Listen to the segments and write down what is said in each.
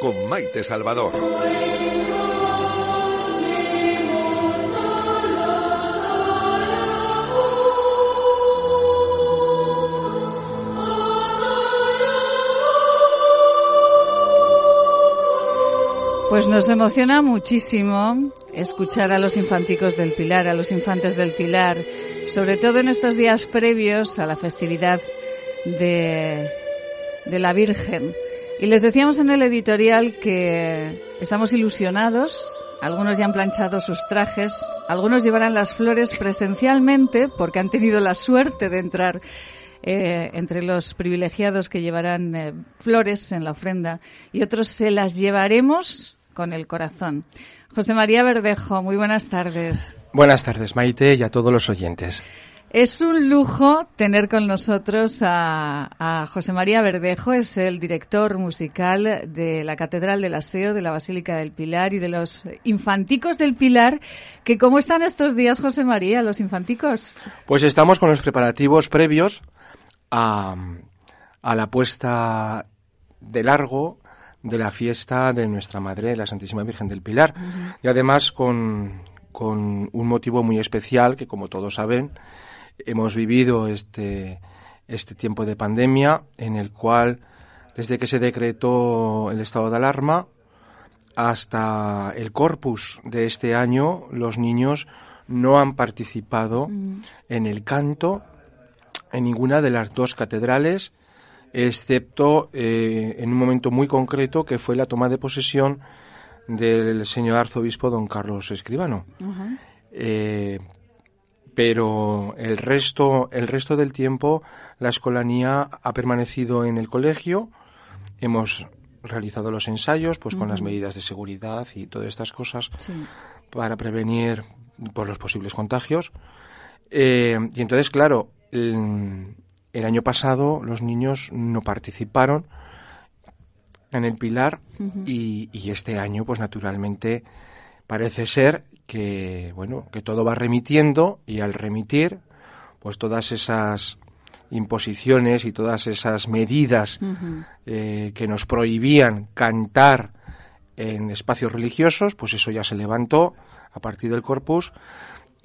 Con Maite Salvador. Pues nos emociona muchísimo escuchar a los infanticos del Pilar, a los infantes del Pilar, sobre todo en estos días previos a la festividad de, de la Virgen. Y les decíamos en el editorial que estamos ilusionados, algunos ya han planchado sus trajes, algunos llevarán las flores presencialmente porque han tenido la suerte de entrar eh, entre los privilegiados que llevarán eh, flores en la ofrenda y otros se las llevaremos con el corazón. José María Verdejo, muy buenas tardes. Buenas tardes, Maite, y a todos los oyentes. Es un lujo tener con nosotros a, José María Verdejo, es el director musical de la Catedral del Aseo, de la Basílica del Pilar y de los Infanticos del Pilar. Que ¿Cómo están estos días, José María, los Infanticos? Pues estamos con los preparativos previos a, a la puesta de largo de la fiesta de nuestra Madre, la Santísima Virgen del Pilar. Y además con, con un motivo muy especial que, como todos saben, hemos vivido este, este tiempo de pandemia en el cual, desde que se decretó el estado de alarma hasta el corpus de este año, los niños no han participado mm. en el canto en ninguna de las dos catedrales, excepto eh, en un momento muy concreto que fue la toma de posesión del señor arzobispo don Carlos Escribano pero el resto, el resto del tiempo la escolanía ha permanecido en el colegio. Hemos realizado los ensayos, pues con las medidas de seguridad y todas estas cosas para prevenir por los posibles contagios. Eh, y entonces, claro, el, año pasado los niños no participaron en el Pilar y, y, este año, pues naturalmente, parece ser que bueno que todo va remitiendo y al remitir pues todas esas imposiciones y todas esas medidas eh, que nos prohibían cantar en espacios religiosos pues eso ya se levantó a partir del corpus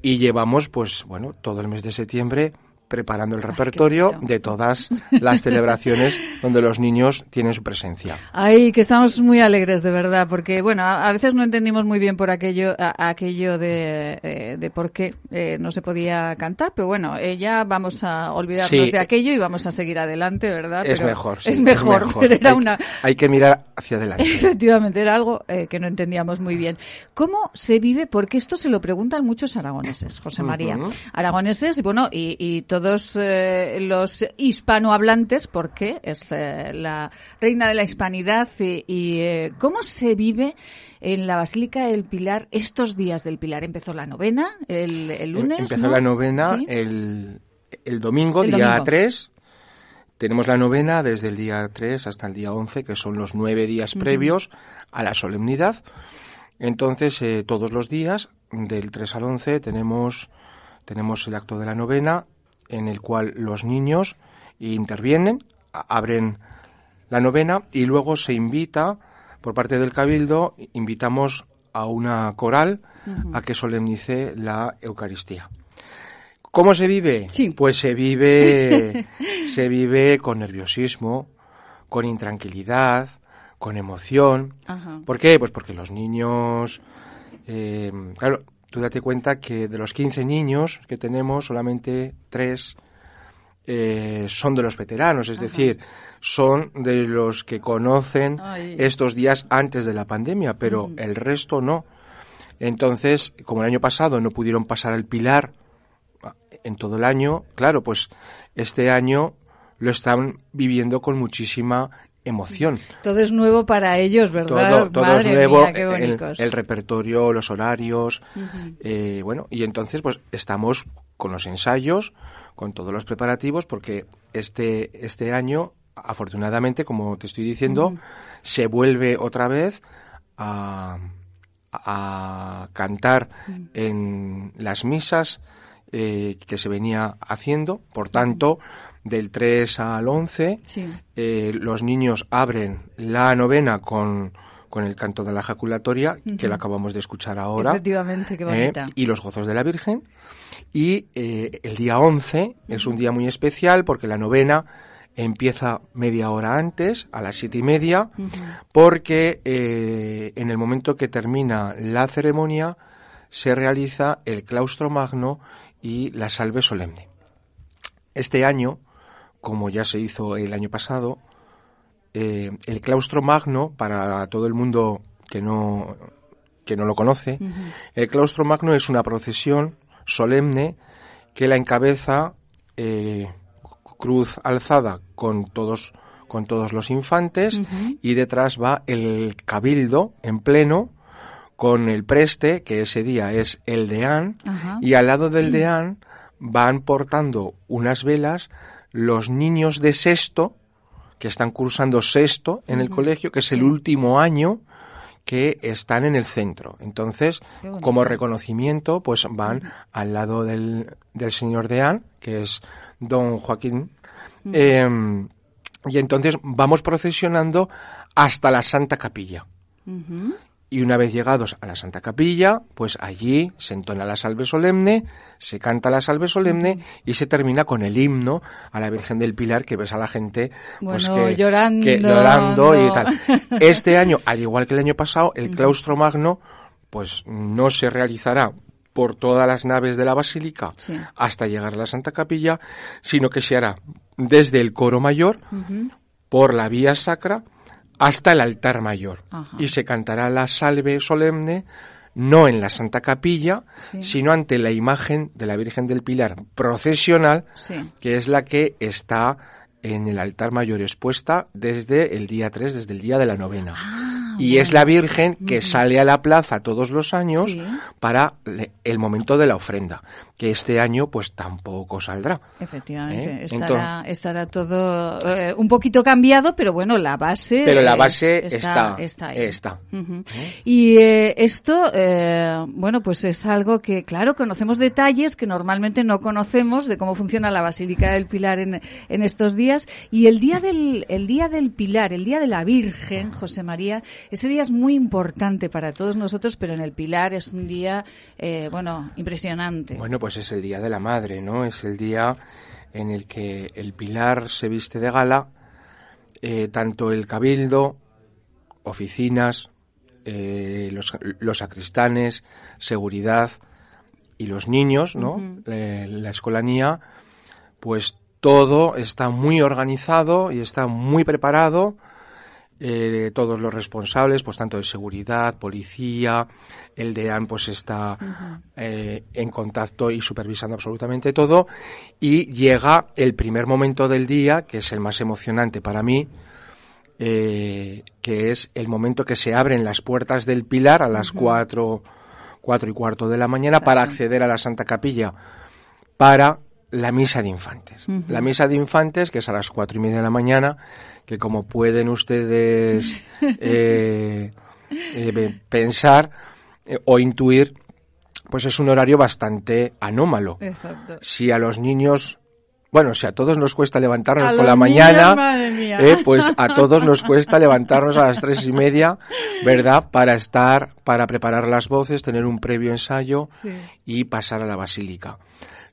y llevamos pues bueno todo el mes de septiembre preparando el repertorio de todas las celebraciones donde los niños tienen su presencia. Ay, que estamos muy alegres de verdad, porque bueno, a, veces no entendimos muy bien por aquello, aquello de, eh, de, por qué eh, no se podía cantar, pero bueno, eh, ya vamos a olvidarnos de aquello y vamos a seguir adelante, ¿verdad? Es mejor, es mejor, era hay, una... hay que mirar hacia adelante. Efectivamente, era algo que no entendíamos muy bien. ¿Cómo se vive? Porque esto se lo preguntan muchos aragoneses, José María. Aragoneses, bueno, y, y todo todos eh, los hispanohablantes, porque es eh, la reina de la hispanidad, y, eh, cómo se vive en la Basílica del Pilar estos días del Pilar. Empezó la novena el, el lunes. Empezó la novena el, el, domingo, día 3. Tenemos la novena desde el día 3 hasta el día 11, que son los nueve días previos a la solemnidad. Entonces, todos los días, del 3 al 11, tenemos, tenemos el acto de la novena en el cual los niños intervienen, abren la novena y luego se invita por parte del cabildo, invitamos a una coral a que solemnice la Eucaristía. ¿Cómo se vive? Pues se vive, se vive con nerviosismo, con intranquilidad, con emoción. ¿Por qué? Pues porque los niños, eh, claro, tú date cuenta que de los 15 niños que tenemos, solamente 3 eh, son de los veteranos, es decir, son de los que conocen estos días antes de la pandemia, pero mm. el resto no. Entonces, como el año pasado no pudieron pasar al Pilar ah, en todo el año, claro, pues este año lo están viviendo con muchísima emoción. Todo es nuevo para ellos, ¿verdad? Todo, es nuevo, el, repertorio, los horarios, eh, bueno, y entonces pues estamos con los ensayos, con todos los preparativos, porque este, este año, afortunadamente, como te estoy diciendo, se vuelve otra vez a, a cantar en las misas eh, que se venía haciendo. Por tanto, del 3 al 11, eh, los niños abren la novena con, con el canto de la ejaculatoria, que lo acabamos de escuchar ahora. Efectivamente, qué bonita. y los gozos de la Virgen. Y el día 11 es un día muy especial porque la novena empieza media hora antes, a las siete y media, porque eh, en el momento que termina la ceremonia se realiza el claustro magno y la salve solemne. Este año, como ya se hizo el año pasado, eh, el claustro magno, para todo el mundo que no, que no lo conoce, el claustro magno es una procesión solemne que la encabeza eh, cruz alzada con todos con todos los infantes y detrás va el cabildo en pleno con el preste, que ese día es el deán, y al lado del deán van portando unas velas los niños de sexto, que están cursando sexto en el colegio, que es el último año que están en el centro. Entonces, como reconocimiento, pues van al lado del, del señor deán, que es don Joaquín. Em, y entonces vamos procesionando hasta la Santa Capilla. Y una vez llegados a la Santa Capilla, pues allí se entona la salve solemne, se canta la salve solemne y se termina con el himno a la Virgen del Pilar que ves a la gente pues que, llorando, y tal. Este año, al igual que el año pasado, el claustro magno pues no se realizará por todas las naves de la basílica hasta llegar a la Santa Capilla, sino que se hará desde el coro mayor, por la vía sacra, hasta el altar mayor. Y se cantará la salve solemne no en la Santa Capilla, sino ante la imagen de la Virgen del Pilar procesional, que es la que está en el altar mayor expuesta desde el día 3, desde el día de la novena. Ah, y es la Virgen que sale a la plaza todos los años para el momento de la ofrenda, que este año pues tampoco saldrá. Efectivamente, ¿Eh? estará, todo eh, un poquito cambiado, pero bueno, la base Pero la base está, está, está, ¿Eh? Y esto, bueno, pues es algo que, claro, conocemos detalles que normalmente no conocemos de cómo funciona la Basílica del Pilar en, en estos días. Y el día del, el día del Pilar, el día de la Virgen, José María, ese día es muy importante para todos nosotros, pero en el Pilar es un día, eh, bueno, impresionante. Bueno, pues es el Día de la Madre, ¿no? Es el día en el que el Pilar se viste de gala, eh, tanto el cabildo, oficinas, eh, los, los, sacristanes, seguridad y los niños, ¿no? la escolanía, pues todo está muy organizado y está muy preparado eh, todos los responsables, pues tanto de seguridad, policía, el DEAN pues está eh, en contacto y supervisando absolutamente todo. Y llega el primer momento del día, que es el más emocionante para mí, eh, que es el momento que se abren las puertas del Pilar a las cuatro, cuatro y cuarto de la mañana para acceder a la Santa Capilla para la misa de infantes. La misa de infantes, que es a las cuatro y media de la mañana, que como pueden ustedes eh, eh, pensar eh, o intuir, pues es un horario bastante anómalo. Exacto. Si a los niños bueno, si a todos nos cuesta levantarnos por la mañana, pues a todos nos cuesta levantarnos a las tres y media, ¿verdad? Para estar, para preparar las voces, tener un previo ensayo y pasar a la basílica.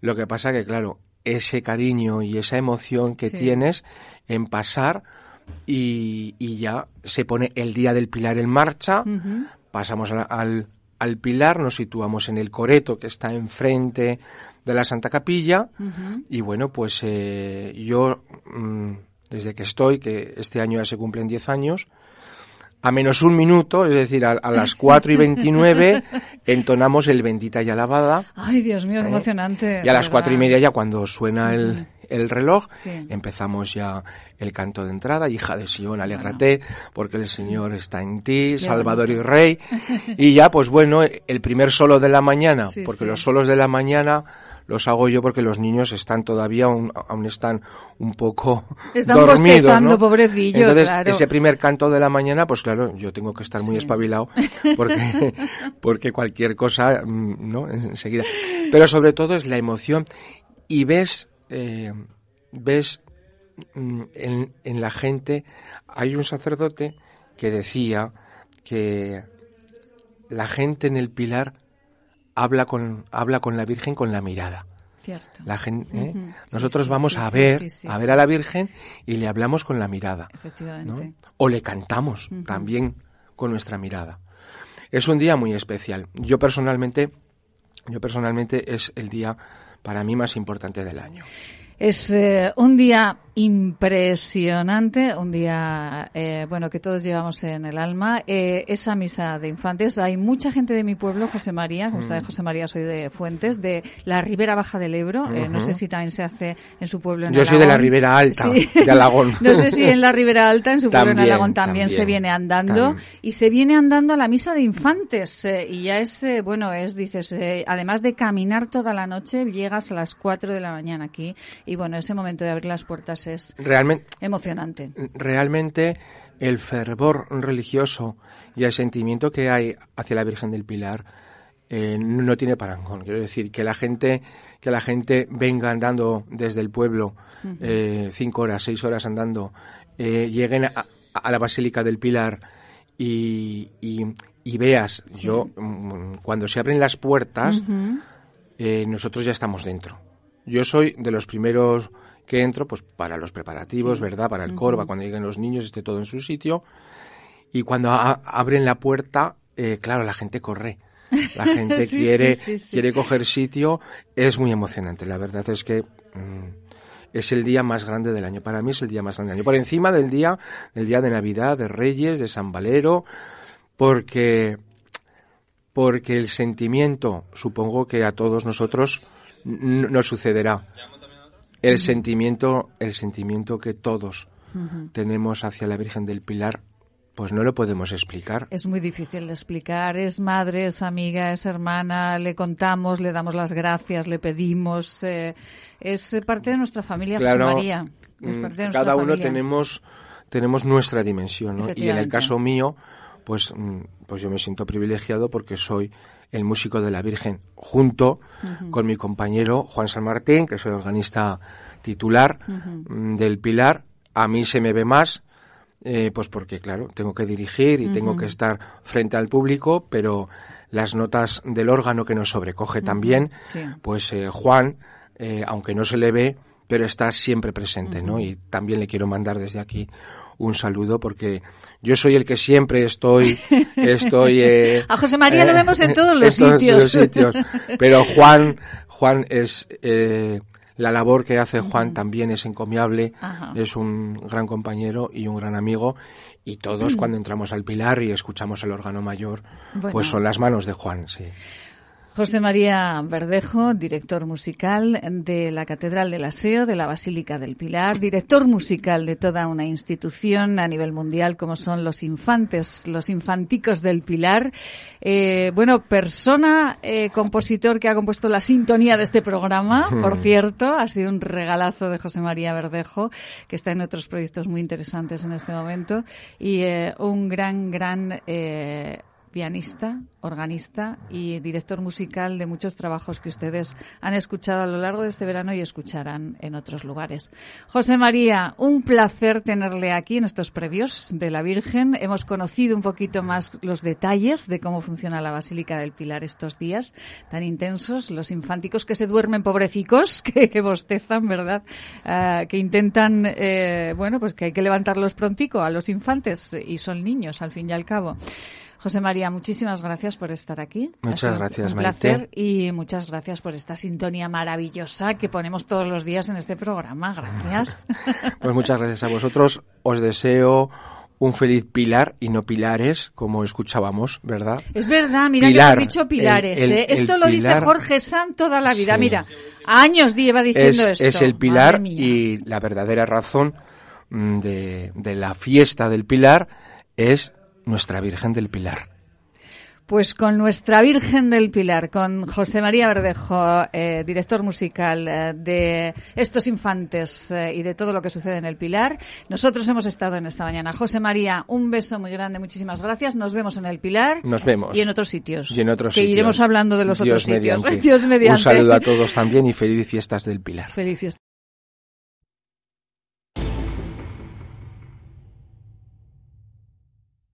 Lo que pasa que, claro, ese cariño y esa emoción que tienes en pasar y, ya se pone el Día del Pilar en marcha, pasamos al, al, Pilar, nos situamos en el Coreto que está enfrente de la Santa Capilla y bueno, pues eh, yo mm, desde que estoy, que este año ya se cumplen 10 años, a menos un minuto, es decir, a, las 4 y 29, entonamos el Bendita y Alabada. Ay, Dios mío, qué ¿Eh? emocionante. Y a las cuatro y media ya cuando suena el, el reloj, empezamos ya el canto de entrada, hija de Sion, alégrate, porque el Señor está en ti, Salvador y Rey. Y ya, pues bueno, el primer solo de la mañana, porque los solos de la mañana los hago yo porque los niños están todavía, aún, están un poco están dormidos, ¿no? pobrecillos, Entonces, ese primer canto de la mañana, pues claro, yo tengo que estar muy espabilado porque, porque cualquier cosa, mm, ¿no? Enseguida. Pero sobre todo es la emoción y ves, eh, ves mm, en, en la gente, hay un sacerdote que decía que la gente en el Pilar habla con, habla con la Virgen con la mirada. Cierto. La gente, ¿eh? Nosotros vamos a ver, a ver a la Virgen y le hablamos con la mirada. Efectivamente. O le cantamos también con nuestra mirada. Es un día muy especial. Yo personalmente, yo personalmente es el día para mí más importante del año. Es eh, un día impresionante, un día, eh, bueno, que todos llevamos en el alma. Eh, esa misa de infantes, hay mucha gente de mi pueblo, José María, como sabe José María, soy de Fuentes, de la Ribera Baja del Ebro. Eh, no sé si también se hace en su pueblo en Yo soy de la Ribera Alta, de Alagón. no sé si en la Ribera Alta, en su pueblo en Alagón, también, se viene andando. Y se viene andando a la misa de infantes. y ya es, bueno, es, dices, además de caminar toda la noche, llegas a las 4 de la mañana aquí. Y bueno, ese momento de abrir las puertas es realmente, emocionante. Realmente el fervor religioso y el sentimiento que hay hacia la Virgen del Pilar eh, no tiene parangón. Quiero decir que la gente que la gente venga andando desde el pueblo eh, cinco horas, seis horas andando, eh, lleguen a, la Basílica del Pilar y, y, veas, yo mm, cuando se abren las puertas, nosotros ya estamos dentro. Yo soy de los primeros que entro pues para los preparativos, ¿verdad? Para el corva, cuando lleguen los niños, esté todo en su sitio. Y cuando abren la puerta, eh, claro, la gente corre. La gente quiere, quiere coger sitio. Es muy emocionante. La verdad es que mm, es el día más grande del año. Para mí es el día más grande del año. Por encima del día, del día de Navidad, de Reyes, de San Valero, porque, porque el sentimiento, supongo que a todos nosotros nos sucederá el sentimiento, el sentimiento que todos tenemos hacia la Virgen del Pilar, pues no lo podemos explicar. Es muy difícil de explicar. Es madre, es amiga, es hermana. Le contamos, le damos las gracias, le pedimos. Eh, es parte de nuestra familia, claro, María. Mm, cada uno tenemos tenemos nuestra dimensión, ¿no? Y en el caso mío, pues mm, pues yo me siento privilegiado porque soy el músico de la Virgen, junto con mi compañero Juan San Martín, que soy organista titular mm, del Pilar. A mí se me ve más, eh, pues porque, claro, tengo que dirigir y tengo que estar frente al público, pero las notas del órgano que nos sobrecoge también, pues eh, Juan, eh, aunque no se le ve, pero está siempre presente, ¿no? Y también le quiero mandar desde aquí un saludo porque yo soy el que siempre estoy estoy eh, a José María lo eh, vemos en todos los, sitios. pero Juan Juan es eh, la labor que hace Juan también es encomiable es un gran compañero y un gran amigo. Y todos cuando entramos al Pilar y escuchamos el órgano mayor pues son las manos de Juan sí José María Verdejo, director musical de la Catedral del Aseo de la Basílica del Pilar, director musical de toda una institución a nivel mundial como son los infantes, los infanticos del Pilar. Eh, bueno, persona, eh, compositor que ha compuesto la sintonía de este programa, por cierto, ha sido un regalazo de José María Verdejo, que está en otros proyectos muy interesantes en este momento, y eh, un gran, gran pianista, organista y director musical de muchos trabajos que ustedes han escuchado a lo largo de este verano y escucharán en otros lugares. José María, un placer tenerle aquí en estos previos de la Virgen. Hemos conocido un poquito más los detalles de cómo funciona la Basílica del Pilar estos días tan intensos, los infánticos que se duermen pobrecicos, que, bostezan, ¿verdad? Ah, que intentan, eh, bueno, pues que hay que levantarlos prontico a los infantes y son niños al fin y al cabo. José María, muchísimas gracias por estar aquí. Muchas gracias, Un placer y muchas gracias por esta sintonía maravillosa que ponemos todos los días en este programa. Gracias. Pues muchas gracias a vosotros. Os deseo un feliz pilar y no pilares, como escuchábamos, ¿verdad? Es verdad, mira que has dicho pilares. ¿eh? Esto lo dice Jorge San toda la vida. Mira, Años lleva diciendo es, Es el pilar y la verdadera razón mm, de, de la fiesta del pilar es nuestra Virgen del Pilar. Pues con nuestra Virgen del Pilar, con José María Verdejo, eh, director musical eh, de estos infantes eh, y de todo lo que sucede en el Pilar, nosotros hemos estado en esta mañana. José María, un beso muy grande, muchísimas gracias. Nos vemos en el Pilar. Nos vemos. Y en otros sitios. Y en otros que iremos hablando de los otros sitios. Dios mediante. Un saludo a todos también y feliz fiestas del Pilar. Feliz